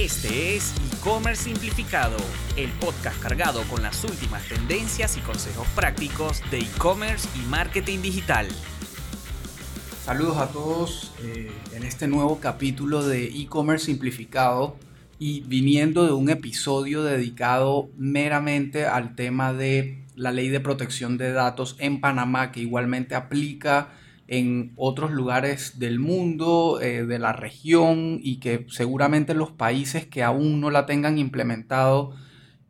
Este es E-Commerce Simplificado, el podcast cargado con las últimas tendencias y consejos prácticos de e-commerce y marketing digital. Saludos a todos eh, en este nuevo capítulo de E-Commerce Simplificado y viniendo de un episodio dedicado meramente al tema de la ley de protección de datos en Panamá que igualmente aplica en otros lugares del mundo, eh, de la región y que seguramente los países que aún no la tengan implementado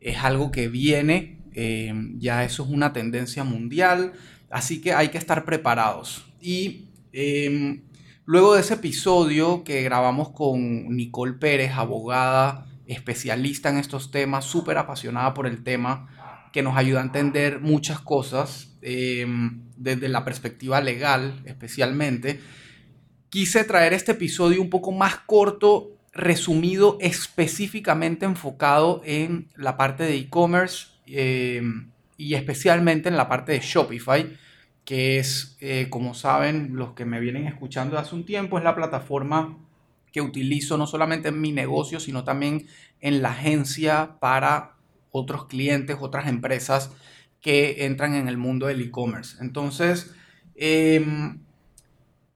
es algo que viene, eh, ya eso es una tendencia mundial, así que hay que estar preparados. Y em, luego de ese episodio que grabamos con Nicole Pérez, abogada especialista en estos temas, súper apasionada por el tema, que nos ayuda a entender muchas cosas em, desde la perspectiva legal especialmente. Quise traer este episodio un poco más corto, resumido, específicamente enfocado en la parte de e-commerce em, y especialmente en la parte de Shopify, que es, eh, como saben los que me vienen escuchando hace un tiempo, es la plataforma que utilizo no solamente en mi negocio, sino también en la agencia para otros clientes, otras empresas que entran en el mundo del e-commerce. Entonces, em,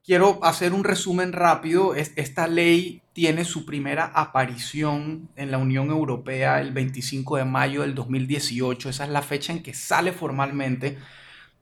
quiero hacer un resumen rápido. Esta ley tiene su primera aparición en la Unión Europea el 25 de mayo del 2018. Esa es la fecha en que sale formalmente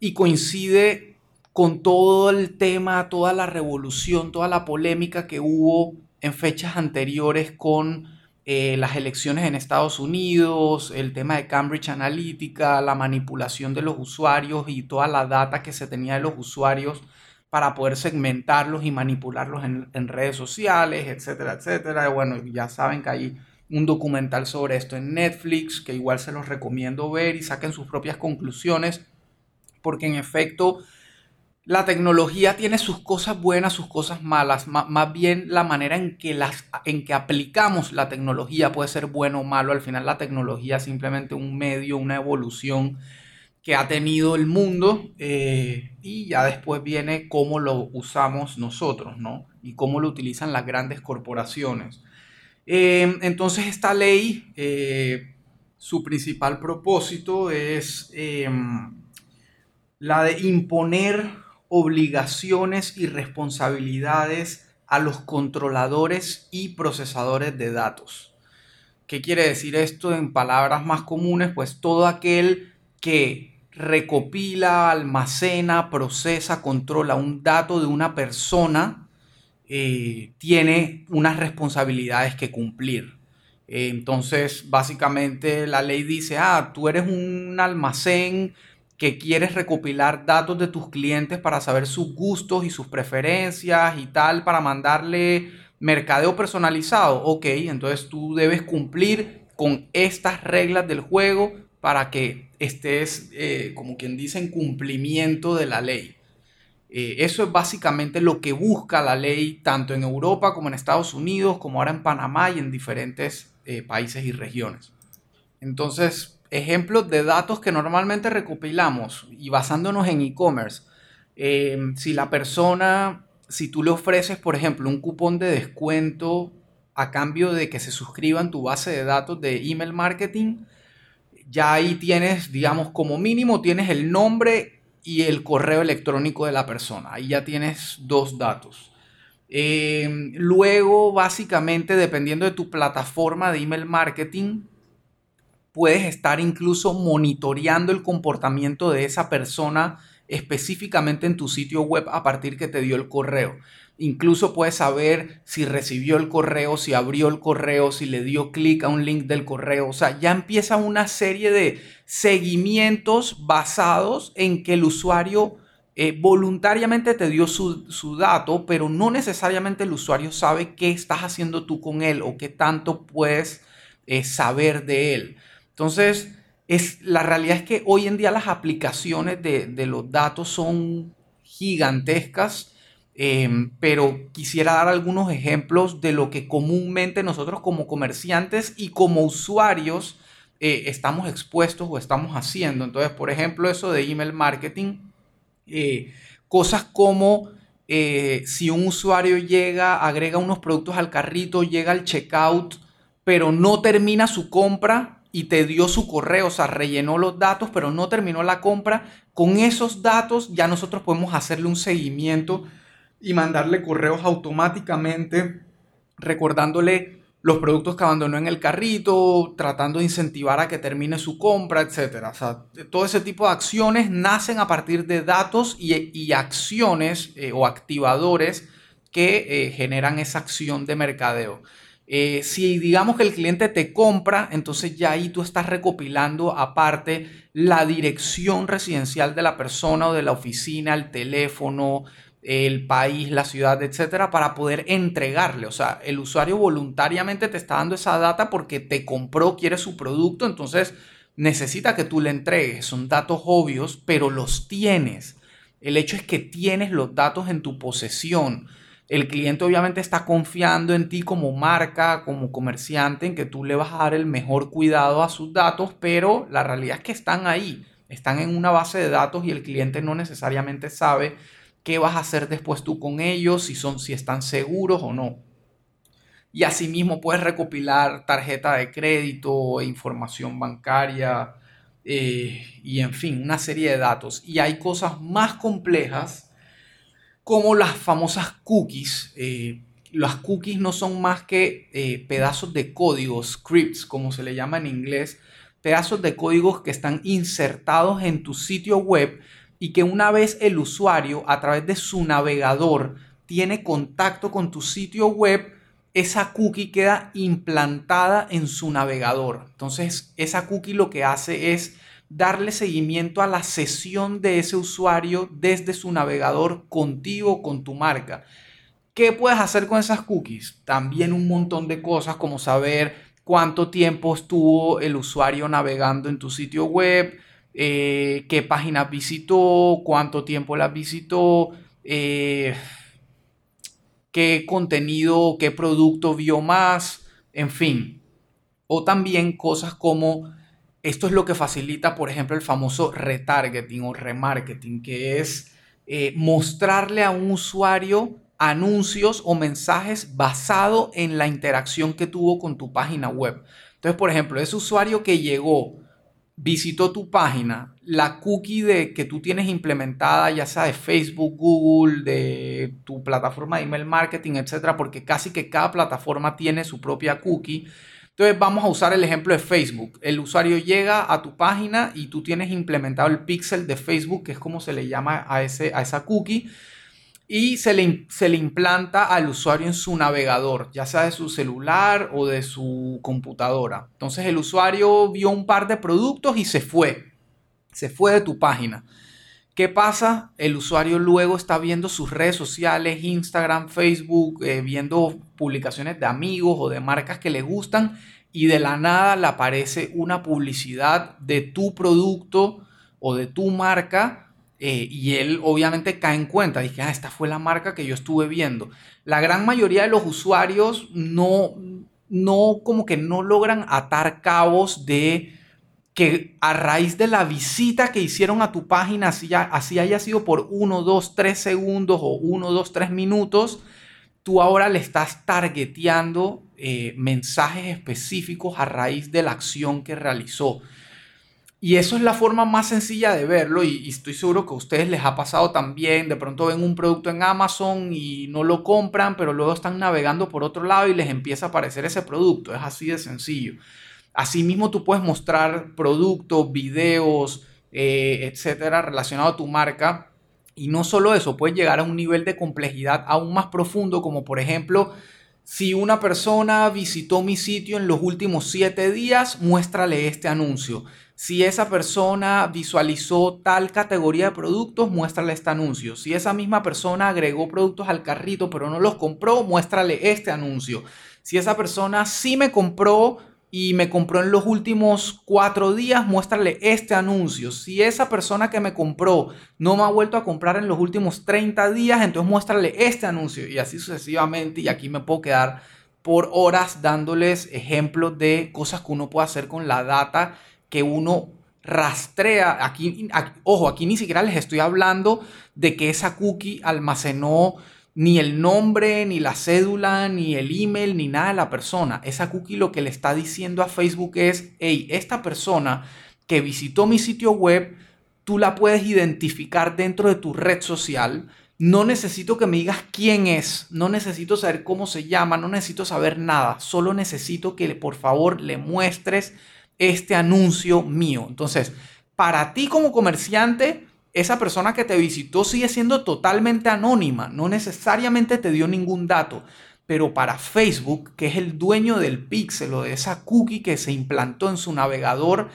y coincide con todo el tema, toda la revolución, toda la polémica que hubo en fechas anteriores con eh, las elecciones en Estados Unidos, el tema de Cambridge Analytica, la manipulación de los usuarios y toda la data que se tenía de los usuarios para poder segmentarlos y manipularlos en, en redes sociales, etcétera, etcétera. Bueno, ya saben que hay un documental sobre esto en Netflix, que igual se los recomiendo ver y saquen sus propias conclusiones, porque en efecto la tecnología tiene sus cosas buenas, sus cosas malas. más bien la manera en que, las, en que aplicamos la tecnología puede ser bueno o malo. Al final la tecnología es simplemente un medio, una evolución que ha tenido el mundo eh, y ya después viene cómo lo usamos nosotros, ¿no? Y cómo lo utilizan las grandes corporaciones. Eh, entonces esta ley, eh, su principal propósito es la de imponer obligaciones y responsabilidades a los controladores y procesadores de datos. ¿Qué quiere decir esto en palabras más comunes? Pues todo aquel que recopila, almacena, procesa, controla un dato de una persona, eh, tiene unas responsabilidades que cumplir. entonces, básicamente la ley dice, ah, tú eres un almacén que quieres recopilar datos de tus clientes para saber sus gustos y sus preferencias y tal, para mandarle mercadeo personalizado. Ok, entonces tú debes cumplir con estas reglas del juego para que estés, eh, como quien dice, en cumplimiento de la ley. Eh, eso es básicamente lo que busca la ley tanto en Europa como en Estados Unidos, como ahora en Panamá y en diferentes eh, países y regiones. Entonces, ejemplos de datos que normalmente recopilamos y basándonos en e-commerce. Eh, si la persona, si tú le ofreces, por ejemplo, un cupón de descuento a cambio de que se suscriban tu base de datos de email marketing, ya ahí tienes, digamos, como mínimo tienes el nombre y el correo electrónico de la persona. Ahí ya tienes dos datos. Eh, luego, básicamente, dependiendo de tu plataforma de email marketing, puedes estar incluso monitoreando el comportamiento de esa persona específicamente en tu sitio web a partir que te dio el correo. Incluso puedes saber si recibió el correo, si abrió el correo, si le dio clic a un link del correo. O sea, ya empieza una serie de seguimientos basados en que el usuario eh, voluntariamente te dio su, dato, pero no necesariamente el usuario sabe qué estás haciendo tú con él o qué tanto puedes eh, saber de él. Entonces, es, la realidad es que hoy en día las aplicaciones de, los datos son gigantescas, em, pero quisiera dar algunos ejemplos de lo que comúnmente nosotros como comerciantes y como usuarios eh, estamos expuestos o estamos haciendo. Entonces, por ejemplo, eso de email marketing, eh, cosas como eh, si un usuario llega, agrega unos productos al carrito, llega al checkout, pero no termina su compra y te dio su correo, o sea, rellenó los datos, pero no terminó la compra, con esos datos ya nosotros podemos hacerle un seguimiento y mandarle correos automáticamente recordándole los productos que abandonó en el carrito, tratando de incentivar a que termine su compra, etc. O sea, todo ese tipo de acciones nacen a partir de datos y, acciones eh, o activadores que eh, generan esa acción de mercadeo. Eh, si digamos que el cliente te compra, entonces ya ahí tú estás recopilando aparte la dirección residencial de la persona o de la oficina, el teléfono, el país, la ciudad, etcétera, para poder entregarle. O sea, el usuario voluntariamente te está dando esa data porque te compró, quiere su producto, entonces necesita que tú le entregues. Son datos obvios, pero los tienes. El hecho es que tienes los datos en tu posesión. El cliente obviamente está confiando en ti como marca, como comerciante, en que tú le vas a dar el mejor cuidado a sus datos, pero la realidad es que están ahí, están en una base de datos y el cliente no necesariamente sabe qué vas a hacer después tú con ellos, si, son, si están seguros o no. Y asimismo puedes recopilar tarjeta de crédito, información bancaria eh, y en fin, una serie de datos. Y hay cosas más complejas como las famosas cookies. Eh, las cookies no son más que eh, pedazos de código, scripts, como se le llama en inglés, pedazos de códigos que están insertados en tu sitio web y que una vez el usuario a través de su navegador tiene contacto con tu sitio web, esa cookie queda implantada en su navegador. Entonces, esa cookie lo que hace es darle seguimiento a la sesión de ese usuario desde su navegador contigo, con tu marca. ¿Qué puedes hacer con esas cookies? También un montón de cosas como saber cuánto tiempo estuvo el usuario navegando en tu sitio web, eh, qué páginas visitó, cuánto tiempo las visitó, eh, qué contenido, qué producto vio más, en fin. O también cosas como, esto es lo que facilita, por ejemplo, el famoso retargeting o remarketing, que es eh, mostrarle a un usuario anuncios o mensajes basado en la interacción que tuvo con tu página web. Entonces, por ejemplo, ese usuario que llegó visitó tu página, la cookie que tú tienes implementada, ya sea de Facebook, Google, de tu plataforma de email marketing, etcétera, porque casi que cada plataforma tiene su propia cookie. Entonces vamos a usar el ejemplo de Facebook. El usuario llega a tu página y tú tienes implementado el pixel de Facebook, que es como se le llama a, ese, a esa cookie y se le, se le implanta al usuario en su navegador, ya sea de su celular o de su computadora. Entonces el usuario vio un par de productos y se fue, se fue de tu página. ¿Qué pasa? El usuario luego está viendo sus redes sociales, Instagram, Facebook, eh, viendo publicaciones de amigos o de marcas que le gustan y de la nada le aparece una publicidad de tu producto o de tu marca eh, y él obviamente cae en cuenta, dije, ah, esta fue la marca que yo estuve viendo. La gran mayoría de los usuarios no, no, como que no logran atar cabos de que a raíz de la visita que hicieron a tu página, así, así haya sido por 1, 2, 3 segundos o 1, 2, 3 minutos, tú ahora le estás targeteando eh, mensajes específicos a raíz de la acción que realizó. Y eso es la forma más sencilla de verlo y, estoy seguro que a ustedes les ha pasado también. De pronto ven un producto en Amazon y no lo compran, pero luego están navegando por otro lado y les empieza a aparecer ese producto. Es así de sencillo. Asimismo, tú puedes mostrar productos, videos, eh, etcétera, relacionado a tu marca. Y no solo eso, puedes llegar a un nivel de complejidad aún más profundo, como por ejemplo, si una persona visitó mi sitio en los últimos siete días, muéstrale este anuncio. Si esa persona visualizó tal categoría de productos, muéstrale este anuncio. Si esa misma persona agregó productos al carrito pero no los compró, muéstrale este anuncio. Si esa persona sí me compró y me compró en los últimos cuatro días, muéstrale este anuncio. Si esa persona que me compró no me ha vuelto a comprar en los últimos 30 días, entonces muéstrale este anuncio. Y así sucesivamente. Y aquí me puedo quedar por horas dándoles ejemplos de cosas que uno puede hacer con la data que uno rastrea, aquí, ojo, aquí ni siquiera les estoy hablando de que esa cookie almacenó ni el nombre, ni la cédula, ni el email, ni nada de la persona. Esa cookie lo que le está diciendo a Facebook es, hey, esta persona que visitó mi sitio web, tú la puedes identificar dentro de tu red social. No necesito que me digas quién es, no necesito saber cómo se llama, no necesito saber nada, solo necesito que por favor le muestres este anuncio mío. Entonces, para ti como comerciante, esa persona que te visitó sigue siendo totalmente anónima, no necesariamente te dio ningún dato. Pero para Facebook, que es el dueño del pixel o de esa cookie que se implantó en su navegador,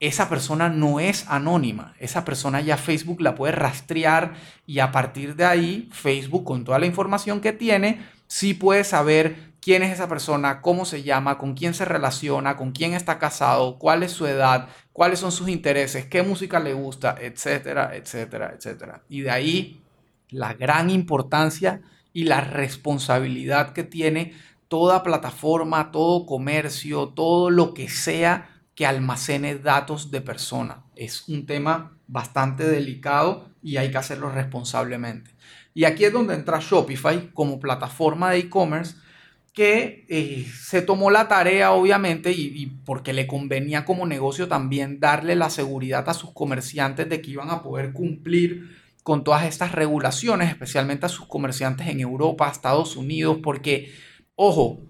esa persona no es anónima. Esa persona ya Facebook la puede rastrear y a partir de ahí Facebook con toda la información que tiene, sí puede saber quién es esa persona, cómo se llama, con quién se relaciona, con quién está casado, cuál es su edad, cuáles son sus intereses, qué música le gusta, etcétera, etcétera, etcétera. Y de ahí la gran importancia y la responsabilidad que tiene toda plataforma, todo comercio, todo lo que sea que almacene datos de persona. Es un tema bastante delicado y hay que hacerlo responsablemente. Y aquí es donde entra Shopify como plataforma de e-commerce que eh, se tomó la tarea, obviamente, y, porque le convenía como negocio también darle la seguridad a sus comerciantes de que iban a poder cumplir con todas estas regulaciones, especialmente a sus comerciantes en Europa, Estados Unidos, porque, ojo,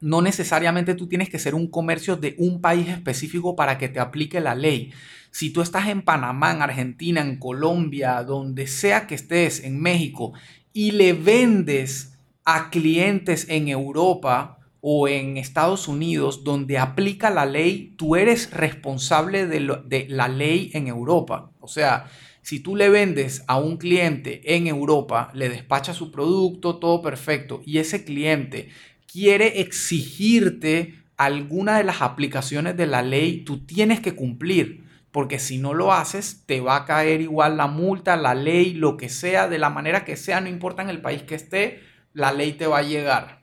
no necesariamente tú tienes que ser un comercio de un país específico para que te aplique la ley. Si tú estás en Panamá, en Argentina, en Colombia, donde sea que estés, en México, y le vendes a clientes en Europa o en Estados Unidos donde aplica la ley, tú eres responsable de, la ley en Europa. O sea, si tú le vendes a un cliente en Europa, le despachas su producto, todo perfecto, y ese cliente quiere exigirte alguna de las aplicaciones de la ley, tú tienes que cumplir, porque si no lo haces, te va a caer igual la multa, la ley, lo que sea, de la manera que sea, no importa en el país que esté, la ley te va a llegar.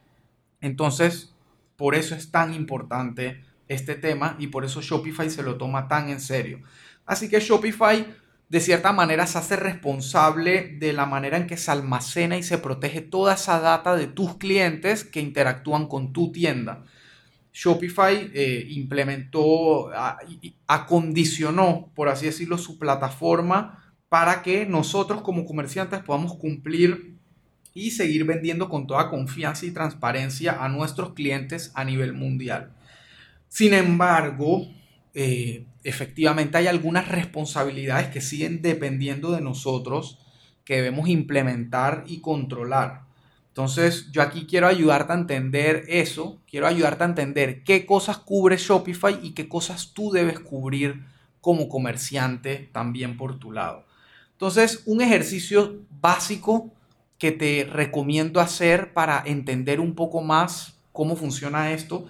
Entonces, por eso es tan importante este tema y por eso Shopify se lo toma tan en serio. Así que Shopify de cierta manera se hace responsable de la manera en que se almacena y se protege toda esa data de tus clientes que interactúan con tu tienda. Shopify eh, implementó, acondicionó, por así decirlo, su plataforma para que nosotros como comerciantes podamos cumplir y seguir vendiendo con toda confianza y transparencia a nuestros clientes a nivel mundial. Sin embargo, eh, efectivamente hay algunas responsabilidades que siguen dependiendo de nosotros que debemos implementar y controlar. Entonces, yo aquí quiero ayudarte a entender eso, quiero ayudarte a entender qué cosas cubre Shopify y qué cosas tú debes cubrir como comerciante también por tu lado. Entonces, un ejercicio básico que te recomiendo hacer para entender un poco más cómo funciona esto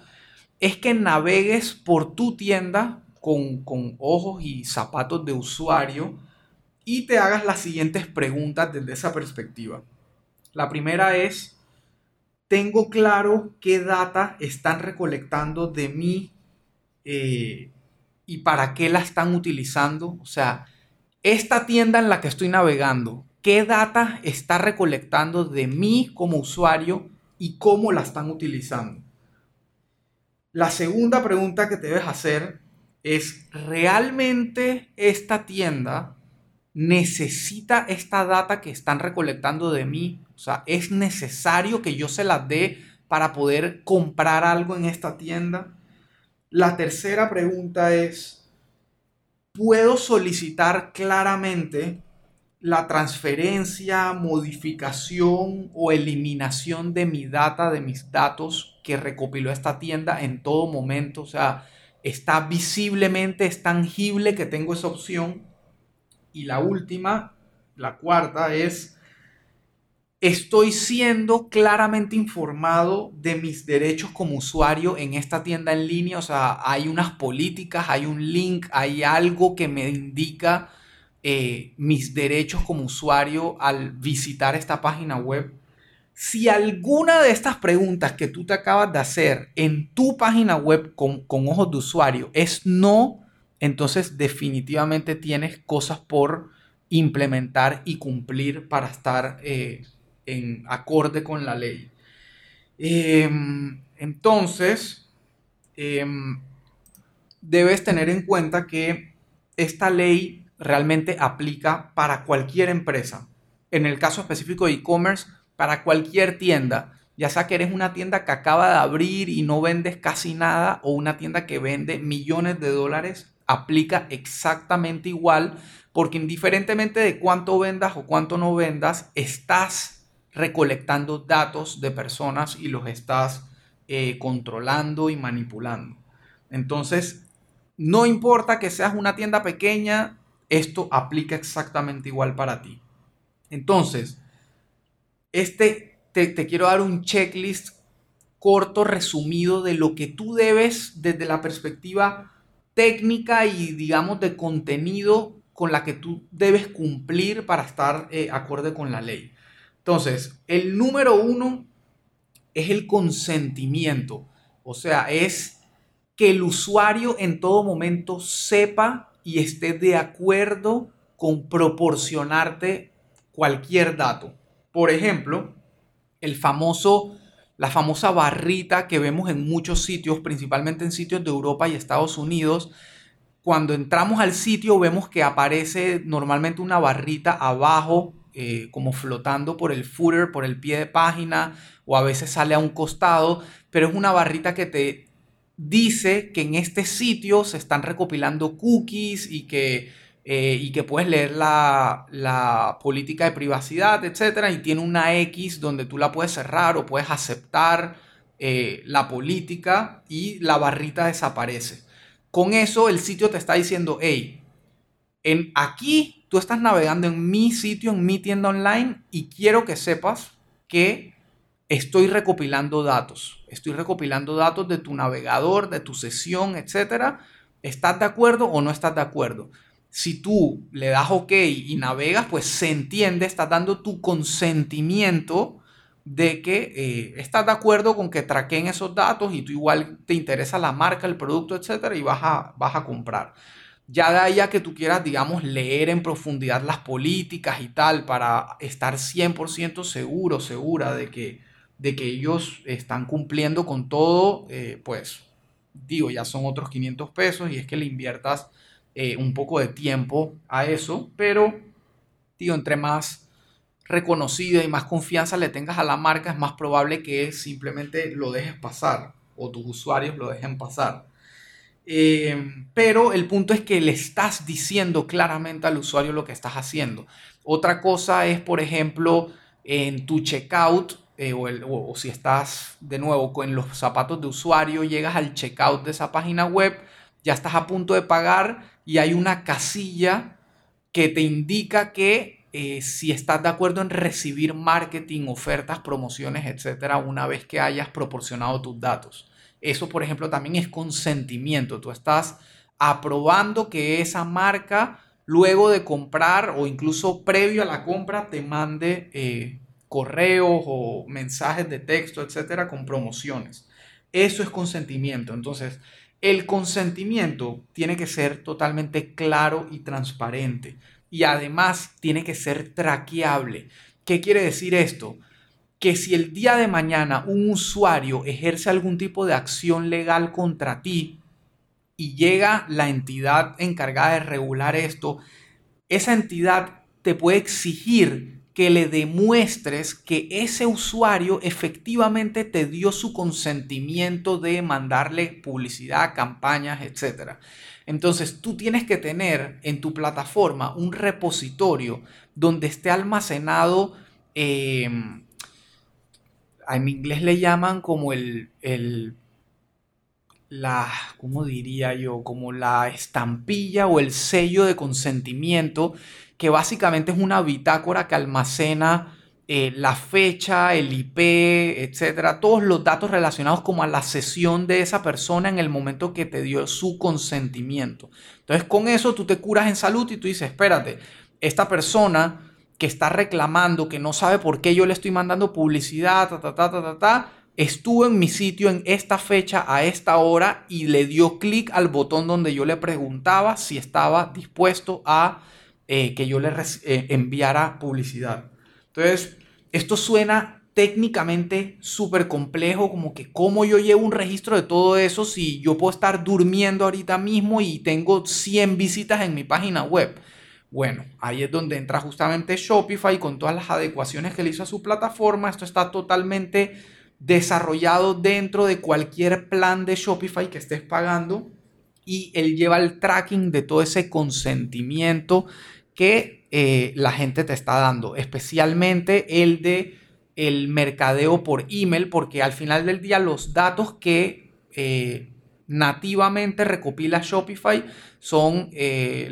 es que navegues por tu tienda con, con ojos y zapatos de usuario y te hagas las siguientes preguntas desde esa perspectiva. La primera es, ¿tengo claro qué data están recolectando de mí eh, y para qué la están utilizando? O sea, esta tienda en la que estoy navegando, qué data está recolectando de mí como usuario y cómo la están utilizando. La segunda pregunta que te debes hacer es, ¿realmente esta tienda necesita esta data que están recolectando de mí? O sea, ¿es necesario que yo se la dé para poder comprar algo en esta tienda? La tercera pregunta es, ¿puedo solicitar claramente la transferencia, modificación o eliminación de mi data, de mis datos que recopiló esta tienda en todo momento. O sea, está visiblemente, es tangible que tengo esa opción. Y la última, la cuarta, es, estoy siendo claramente informado de mis derechos como usuario en esta tienda en línea. O sea, hay unas políticas, hay un link, hay algo que me indica eh, mis derechos como usuario al visitar esta página web. Si alguna de estas preguntas que tú te acabas de hacer en tu página web con, ojos de usuario es no, entonces definitivamente tienes cosas por implementar y cumplir para estar eh, en acorde con la ley. Em, entonces, em, debes tener en cuenta que esta ley realmente aplica para cualquier empresa. En el caso específico de e-commerce, para cualquier tienda, ya sea que eres una tienda que acaba de abrir y no vendes casi nada o una tienda que vende millones de dólares, aplica exactamente igual porque indiferentemente de cuánto vendas o cuánto no vendas, estás recolectando datos de personas y los estás eh, controlando y manipulando. Entonces, no importa que seas una tienda pequeña, esto aplica exactamente igual para ti. Entonces, este te, te quiero dar un checklist corto, resumido de lo que tú debes desde la perspectiva técnica y digamos de contenido con la que tú debes cumplir para estar eh, acorde con la ley. Entonces, el número uno es el consentimiento. O sea, es que el usuario en todo momento sepa y esté de acuerdo con proporcionarte cualquier dato. Por ejemplo, el famoso, la famosa barrita que vemos en muchos sitios, principalmente en sitios de Europa y Estados Unidos, cuando entramos al sitio vemos que aparece normalmente una barrita abajo, eh, como flotando por el footer, por el pie de página, o a veces sale a un costado, pero es una barrita que te dice que en este sitio se están recopilando cookies y que, eh, y que puedes leer la, política de privacidad, etc. Y tiene una X donde tú la puedes cerrar o puedes aceptar eh, la política y la barrita desaparece. Con eso el sitio te está diciendo, hey, en aquí tú estás navegando en mi sitio, en mi tienda online y quiero que sepas que estoy recopilando datos. Estoy recopilando datos de tu navegador, de tu sesión, etc. ¿Estás de acuerdo o no estás de acuerdo? Si tú le das OK y navegas, pues se entiende, estás dando tu consentimiento de que eh, estás de acuerdo con que traqueen esos datos y tú igual te interesa la marca, el producto, etcétera, y vas a, vas a comprar. Ya de ahí a que tú quieras, digamos, leer en profundidad las políticas y tal para estar 100% seguro, segura de que, de que ellos están cumpliendo con todo, eh, pues digo, ya son otros 500 pesos y es que le inviertas eh, un poco de tiempo a eso, pero digo, entre más reconocida y más confianza le tengas a la marca, es más probable que simplemente lo dejes pasar o tus usuarios lo dejen pasar. Eh, pero el punto es que le estás diciendo claramente al usuario lo que estás haciendo. Otra cosa es, por ejemplo, en tu checkout eh, o, o, si estás de nuevo con los zapatos de usuario, llegas al checkout de esa página web, ya estás a punto de pagar y hay una casilla que te indica que eh, si estás de acuerdo en recibir marketing, ofertas, promociones, etcétera, una vez que hayas proporcionado tus datos. Eso, por ejemplo, también es consentimiento. Tú estás aprobando que esa marca, luego de comprar o incluso previo a la compra, te mande eh, correos o mensajes de texto, etcétera, con promociones. Eso es consentimiento. Entonces, el consentimiento tiene que ser totalmente claro y transparente y además tiene que ser traqueable. ¿Qué quiere decir esto? Que si el día de mañana un usuario ejerce algún tipo de acción legal contra ti y llega la entidad encargada de regular esto, esa entidad te puede exigir que le demuestres que ese usuario efectivamente te dio su consentimiento de mandarle publicidad, campañas, etc. Entonces tú tienes que tener en tu plataforma un repositorio donde esté almacenado, em, en inglés le llaman como el, el la, ¿cómo diría yo? Como la estampilla o el sello de consentimiento, que básicamente es una bitácora que almacena eh, la fecha, el IP, etcétera, todos los datos relacionados como a la sesión de esa persona en el momento que te dio su consentimiento. Entonces, con eso tú te curas en salud y tú dices, espérate, esta persona que está reclamando, que no sabe por qué yo le estoy mandando publicidad, estuvo en mi sitio en esta fecha, a esta hora, y le dio clic al botón donde yo le preguntaba si estaba dispuesto a eh, que yo le eh, enviara publicidad. Entonces, esto suena técnicamente súper complejo, como que cómo yo llevo un registro de todo eso si yo puedo estar durmiendo ahorita mismo y tengo 100 visitas en mi página web. Bueno, ahí es donde entra justamente Shopify con todas las adecuaciones que le hizo a su plataforma. Esto está totalmente desarrollado dentro de cualquier plan de Shopify que estés pagando y él lleva el tracking de todo ese consentimiento que eh, la gente te está dando, especialmente el de el mercadeo por email, porque al final del día los datos que eh, nativamente recopila Shopify son eh,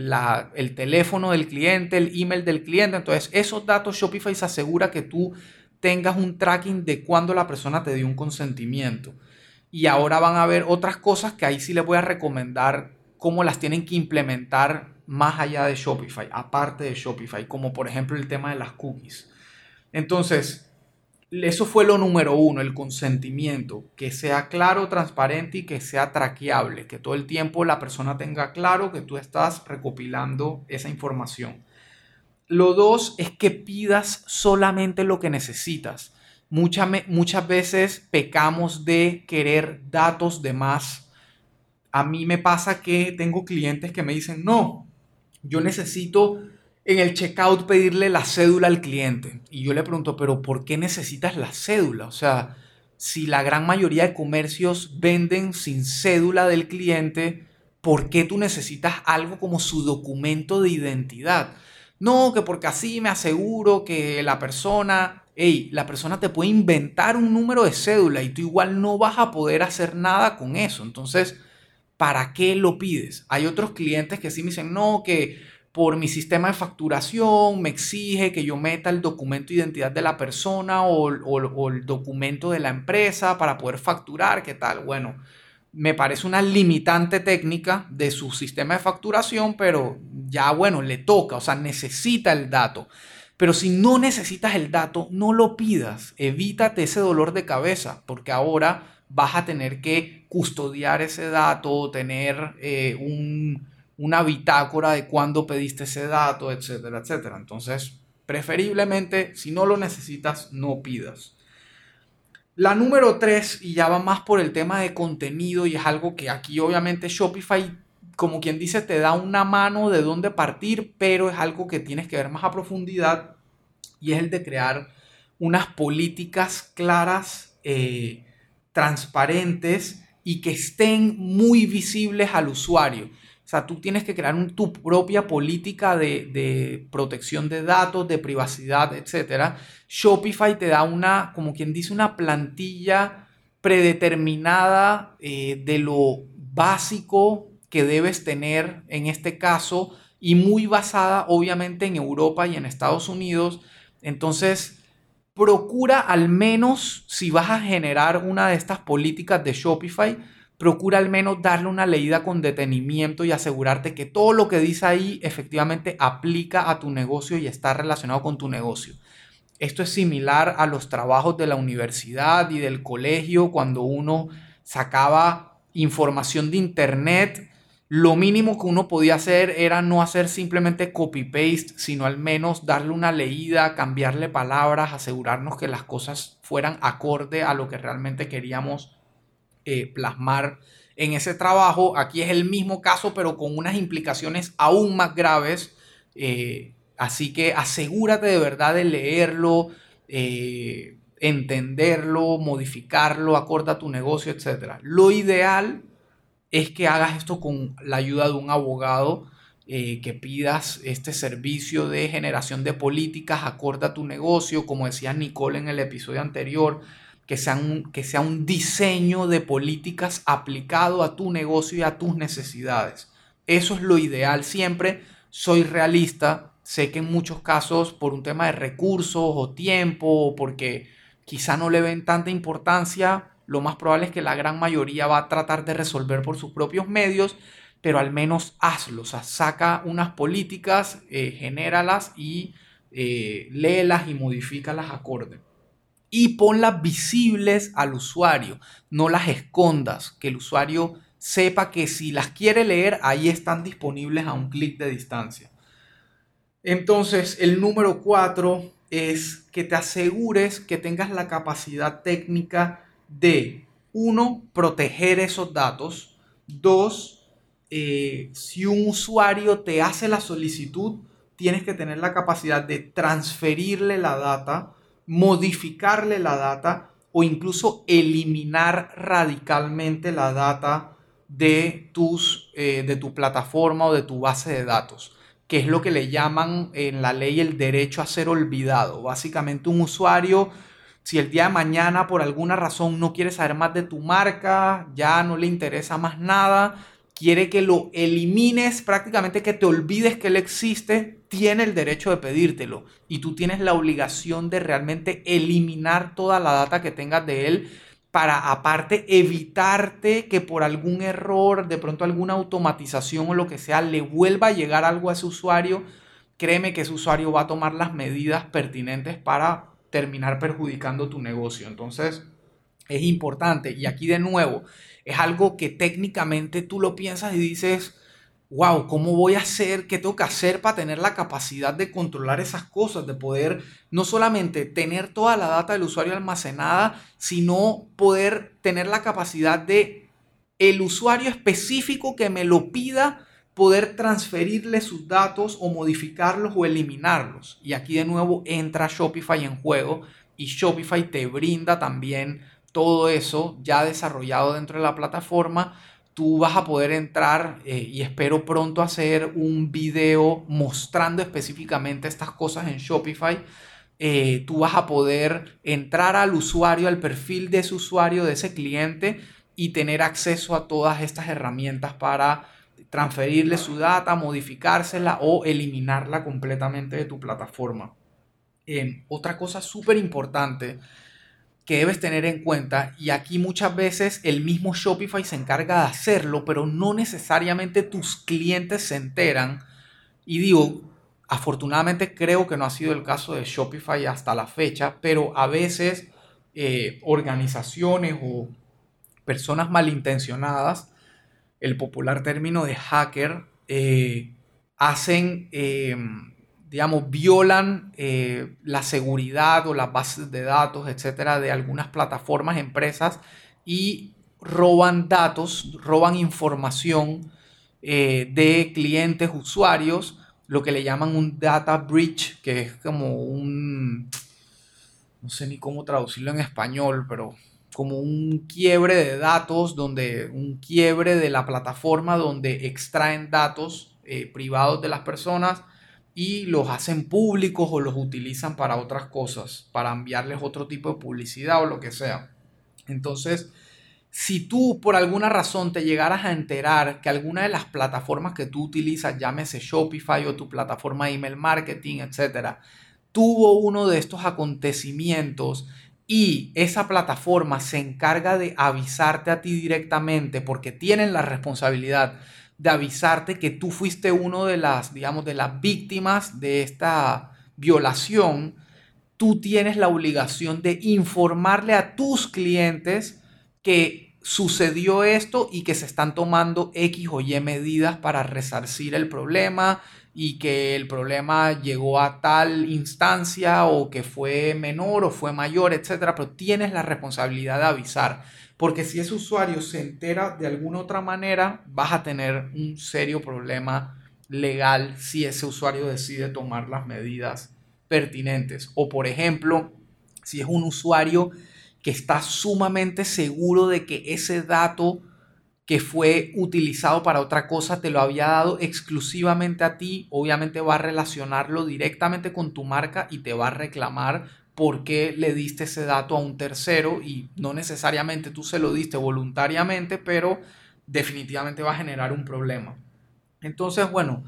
el teléfono del cliente, el email del cliente. Entonces, esos datos Shopify se asegura que tú tengas un tracking de cuando la persona te dio un consentimiento. Y ahora van a ver otras cosas que ahí sí les voy a recomendar cómo las tienen que implementar más allá de Shopify, aparte de Shopify, como por ejemplo el tema de las cookies. Entonces, eso fue lo número uno, el consentimiento, que sea claro, transparente y que sea traqueable, que todo el tiempo la persona tenga claro que tú estás recopilando esa información. Lo dos es que pidas solamente lo que necesitas. muchas veces pecamos de querer datos de más. A mí me pasa que tengo clientes que me dicen, no, yo necesito en el checkout pedirle la cédula al cliente. Y yo le pregunto, pero ¿por qué necesitas la cédula? O sea, si la gran mayoría de comercios venden sin cédula del cliente, ¿por qué tú necesitas algo como su documento de identidad? No, que porque así me aseguro que la persona, hey, la persona te puede inventar un número de cédula y tú igual no vas a poder hacer nada con eso. Entonces, ¿para qué lo pides? Hay otros clientes que sí me dicen, no, que por mi sistema de facturación me exige que yo meta el documento de identidad de la persona o, el documento de la empresa para poder facturar, ¿qué tal? Bueno, me parece una limitante técnica de su sistema de facturación, pero ya bueno, le toca, o sea, necesita el dato. Pero si no necesitas el dato, no lo pidas, evítate ese dolor de cabeza, porque ahora vas a tener que custodiar ese dato, tener eh, un una bitácora de cuándo pediste ese dato, etcétera, etcétera. Entonces, preferiblemente, si no lo necesitas, no pidas. La número tres, y ya va más por el tema de contenido, y es algo que aquí obviamente Shopify, como quien dice, te da una mano de dónde partir, pero es algo que tienes que ver más a profundidad, y es el de crear unas políticas claras, eh, transparentes y que estén muy visibles al usuario. O sea, tú tienes que crear tu propia política de, protección de datos, de privacidad, etc. Shopify te da una, como quien dice, una plantilla predeterminada eh, de lo básico que debes tener en este caso y muy basada obviamente en Europa y en Estados Unidos. Entonces, procura al menos si vas a generar una de estas políticas de Shopify, procura al menos darle una leída con detenimiento y asegurarte que todo lo que dice ahí efectivamente aplica a tu negocio y está relacionado con tu negocio. Esto es similar a los trabajos de la universidad y del colegio cuando uno sacaba información de internet. Lo mínimo que uno podía hacer era no hacer simplemente copy-paste, sino al menos darle una leída, cambiarle palabras, asegurarnos que las cosas fueran acorde a lo que realmente queríamos eh, plasmar en ese trabajo. Aquí es el mismo caso, pero con unas implicaciones aún más graves. Eh, así que asegúrate de verdad de leerlo, eh, entenderlo, modificarlo, acorda tu negocio, etc. Lo ideal es que hagas esto con la ayuda de un abogado. que pidas este servicio de generación de políticas, acorda tu negocio, como decía Nicole en el episodio anterior, que sea, un, que sea un diseño de políticas aplicado a tu negocio y a tus necesidades. Eso es lo ideal siempre. Soy realista. Sé que en muchos casos por un tema de recursos o tiempo o porque quizá no le ven tanta importancia, lo más probable es que la gran mayoría va a tratar de resolver por sus propios medios, pero al menos hazlo. O sea, saca unas políticas, eh, genéralas y eh, léelas y modifícalas acorde y ponlas visibles al usuario, no las escondas, que el usuario sepa que si las quiere leer, ahí están disponibles a un clic de distancia. Entonces, el número cuatro es que te asegures que tengas la capacidad técnica de, uno, proteger esos datos, dos, eh, si un usuario te hace la solicitud, tienes que tener la capacidad de transferirle la data, modificarle la data o incluso eliminar radicalmente la data de, tus, eh, de tu plataforma o de tu base de datos que es lo que le llaman en la ley el derecho a ser olvidado. Básicamente un usuario, si el día de mañana por alguna razón no quiere saber más de tu marca, ya no le interesa más nada, quiere que lo elimines, prácticamente que te olvides que él existe, tiene el derecho de pedírtelo. Y tú tienes la obligación de realmente eliminar toda la data que tengas de él para aparte evitarte que por algún error, de pronto alguna automatización o lo que sea, le vuelva a llegar algo a ese usuario, créeme que ese usuario va a tomar las medidas pertinentes para terminar perjudicando tu negocio. Entonces, es importante. Y aquí de nuevo, es algo que técnicamente tú lo piensas y dices, wow, ¿cómo voy a hacer? ¿Qué tengo que hacer para tener la capacidad de controlar esas cosas? De poder no solamente tener toda la data del usuario almacenada, sino poder tener la capacidad de el usuario específico que me lo pida, poder transferirle sus datos o modificarlos o eliminarlos. Y aquí de nuevo entra Shopify en juego y Shopify te brinda también todo eso ya desarrollado dentro de la plataforma tú vas a poder entrar eh, y espero pronto hacer un video mostrando específicamente estas cosas en Shopify. Eh, tú vas a poder entrar al usuario, al perfil de ese usuario, de ese cliente y tener acceso a todas estas herramientas para transferirle su data, modificársela o eliminarla completamente de tu plataforma. Otra cosa súper importante que debes tener en cuenta y aquí muchas veces el mismo Shopify se encarga de hacerlo, pero no necesariamente tus clientes se enteran. Y digo, afortunadamente creo que no ha sido el caso de Shopify hasta la fecha, pero a veces eh, organizaciones o personas malintencionadas, el popular término de hacker, eh, hacen... Eh, digamos, violan eh, la seguridad o las bases de datos, etcétera, de algunas plataformas, empresas y roban datos, roban información de clientes, usuarios, lo que le llaman un data breach, que es como un, no sé ni cómo traducirlo en español, pero como un quiebre de datos, donde un quiebre de la plataforma donde extraen datos eh, privados de las personas y los hacen públicos o los utilizan para otras cosas, para enviarles otro tipo de publicidad o lo que sea. Entonces, si tú por alguna razón te llegaras a enterar que alguna de las plataformas que tú utilizas, llámese Shopify o tu plataforma de email marketing, etcétera, tuvo uno de estos acontecimientos y esa plataforma se encarga de avisarte a ti directamente porque tienen la responsabilidad de avisarte que tú fuiste uno de las, digamos, de las víctimas de esta violación, tú tienes la obligación de informarle a tus clientes que sucedió esto y que se están tomando X o Y medidas para resarcir el problema y que el problema llegó a tal instancia o que fue menor o fue mayor, etcétera, pero tienes la responsabilidad de avisar. Porque si ese usuario se entera de alguna otra manera, vas a tener un serio problema legal si ese usuario decide tomar las medidas pertinentes. O por ejemplo, si es un usuario que está sumamente seguro de que ese dato que fue utilizado para otra cosa te lo había dado exclusivamente a ti, obviamente va a relacionarlo directamente con tu marca y te va a reclamar por qué le diste ese dato a un tercero y no necesariamente tú se lo diste voluntariamente, pero definitivamente va a generar un problema. Entonces, bueno,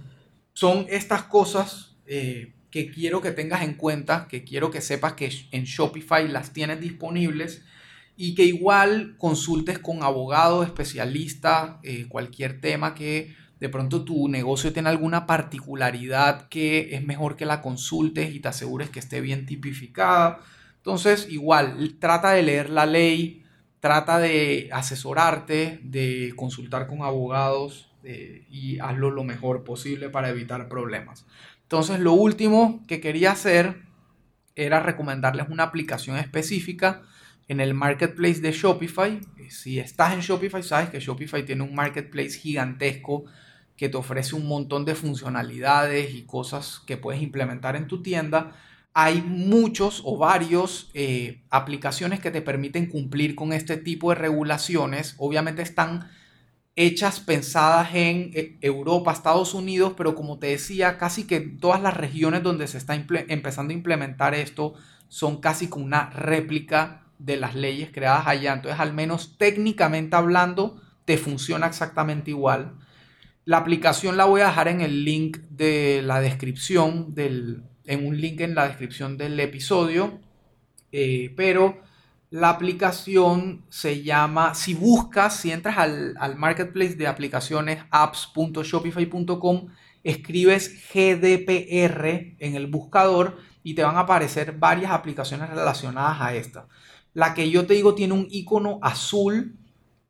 son estas cosas eh, que quiero que tengas en cuenta, que quiero que sepas que en Shopify las tienes disponibles y que igual consultes con abogados, especialistas, eh, cualquier tema que de pronto tu negocio tiene alguna particularidad que es mejor que la consultes y te asegures que esté bien tipificada. Entonces, igual, trata de leer la ley, trata de asesorarte, de consultar con abogados eh, y hazlo lo mejor posible para evitar problemas. Entonces, lo último que quería hacer era recomendarles una aplicación específica en el marketplace de Shopify. Si estás en Shopify, sabes que Shopify tiene un marketplace gigantesco que te ofrece un montón de funcionalidades y cosas que puedes implementar en tu tienda. Hay muchos o varios eh, aplicaciones que te permiten cumplir con este tipo de regulaciones. Obviamente están hechas, pensadas en eh, Europa, Estados Unidos, pero como te decía, casi que todas las regiones donde se está empezando a implementar esto son casi como una réplica de las leyes creadas allá. Entonces, al menos técnicamente hablando, te funciona exactamente igual. La aplicación la voy a dejar en el link de la descripción, del, en un link en la descripción del episodio, eh, pero la aplicación se llama, si buscas, si entras al, al marketplace de aplicaciones apps.shopify.com, escribes GDPR en el buscador y te van a aparecer varias aplicaciones relacionadas a esta. La que yo te digo tiene un icono azul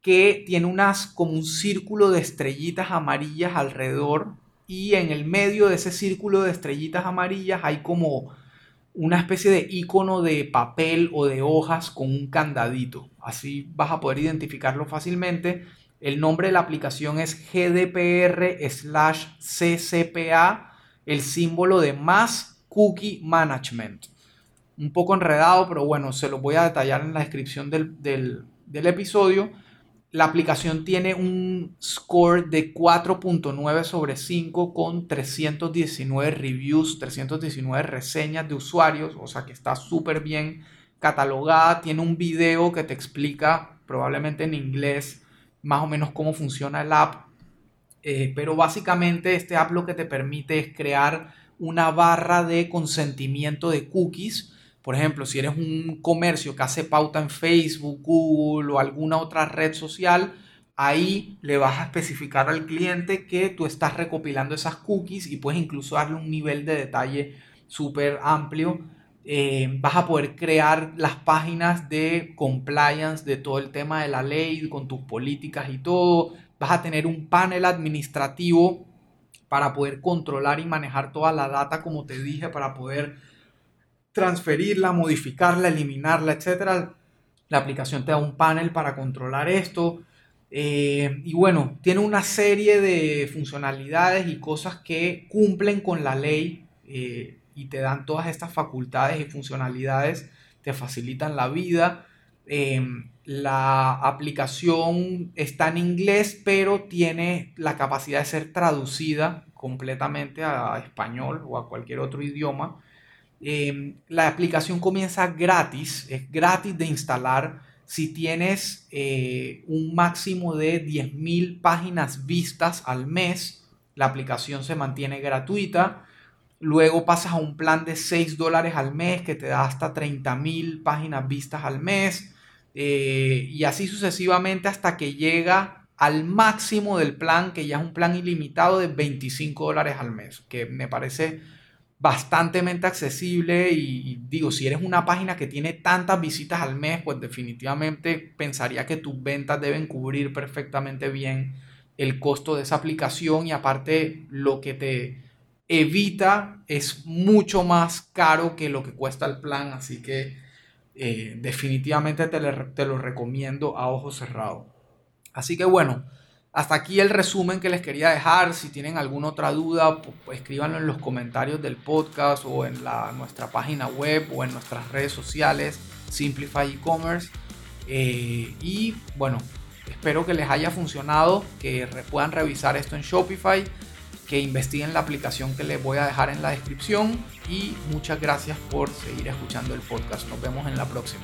que tiene unas como un círculo de estrellitas amarillas alrededor y en el medio de ese círculo de estrellitas amarillas hay como una especie de icono de papel o de hojas con un candadito. Así vas a poder identificarlo fácilmente. El nombre de la aplicación es GDPR slash CCPA, el símbolo de más cookie management. Un poco enredado, pero bueno, se lo voy a detallar en la descripción del, del, del episodio. La aplicación tiene un score de 4.9 sobre 5 con 319 reviews, 319 reseñas de usuarios, o sea que está súper bien catalogada. Tiene un video que te explica, probablemente en inglés, más o menos cómo funciona el app. Eh, pero básicamente este app lo que te permite es crear una barra de consentimiento de cookies por ejemplo, si eres un comercio que hace pauta en Facebook, Google o alguna otra red social, ahí le vas a especificar al cliente que tú estás recopilando esas cookies y puedes incluso darle un nivel de detalle súper amplio. Eh, vas a poder crear las páginas de compliance de todo el tema de la ley con tus políticas y todo. Vas a tener un panel administrativo para poder controlar y manejar toda la data, como te dije, para poder transferirla, modificarla, eliminarla, etc. La aplicación te da un panel para controlar esto. Eh, y bueno, tiene una serie de funcionalidades y cosas que cumplen con la ley eh, y te dan todas estas facultades y funcionalidades, te facilitan la vida. Eh, la aplicación está en inglés, pero tiene la capacidad de ser traducida completamente a español o a cualquier otro idioma. Em, la aplicación comienza gratis, es gratis de instalar si tienes eh, un máximo de 10.000 páginas vistas al mes. La aplicación se mantiene gratuita. Luego pasas a un plan de 6 dólares al mes que te da hasta 30.000 páginas vistas al mes. Eh, y así sucesivamente hasta que llega al máximo del plan, que ya es un plan ilimitado de 25 dólares al mes, que me parece bastante accesible y, digo, si eres una página que tiene tantas visitas al mes, pues definitivamente pensaría que tus ventas deben cubrir perfectamente bien el costo de esa aplicación y aparte lo que te evita es mucho más caro que lo que cuesta el plan, así que eh, definitivamente te, te lo recomiendo a ojos cerrados. Así que bueno, hasta aquí el resumen que les quería dejar. Si tienen alguna otra duda, escríbanlo en los comentarios del podcast o en la, nuestra página web o en nuestras redes sociales, Simplify e-commerce. Eh, y bueno, espero que les haya funcionado, que puedan revisar esto en Shopify, que investiguen la aplicación que les voy a dejar en la descripción. Y muchas gracias por seguir escuchando el podcast. Nos vemos en la próxima.